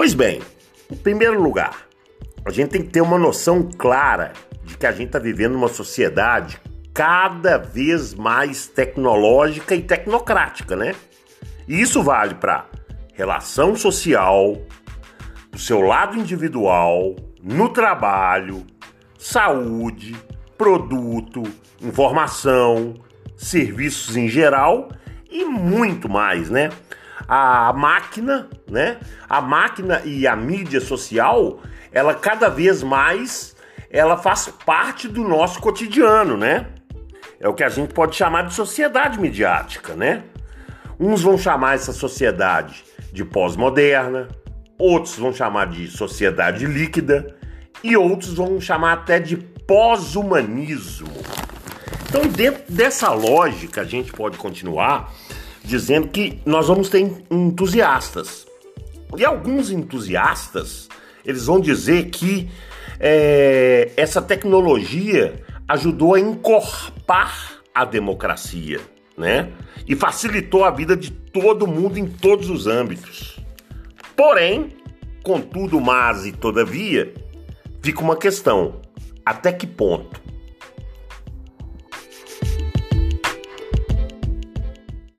Pois bem, em primeiro lugar, a gente tem que ter uma noção clara de que a gente está vivendo uma sociedade cada vez mais tecnológica e tecnocrática, né? E isso vale para relação social, do seu lado individual, no trabalho, saúde, produto, informação, serviços em geral e muito mais, né? A máquina, né? A máquina e a mídia social, ela cada vez mais ela faz parte do nosso cotidiano, né? É o que a gente pode chamar de sociedade midiática, né? Uns vão chamar essa sociedade de pós-moderna, outros vão chamar de sociedade líquida e outros vão chamar até de pós-humanismo. Então, dentro dessa lógica, a gente pode continuar dizendo que nós vamos ter entusiastas. E alguns entusiastas, eles vão dizer que é, essa tecnologia ajudou a encorpar a democracia, né? E facilitou a vida de todo mundo em todos os âmbitos. Porém, contudo, mas e todavia, fica uma questão: até que ponto?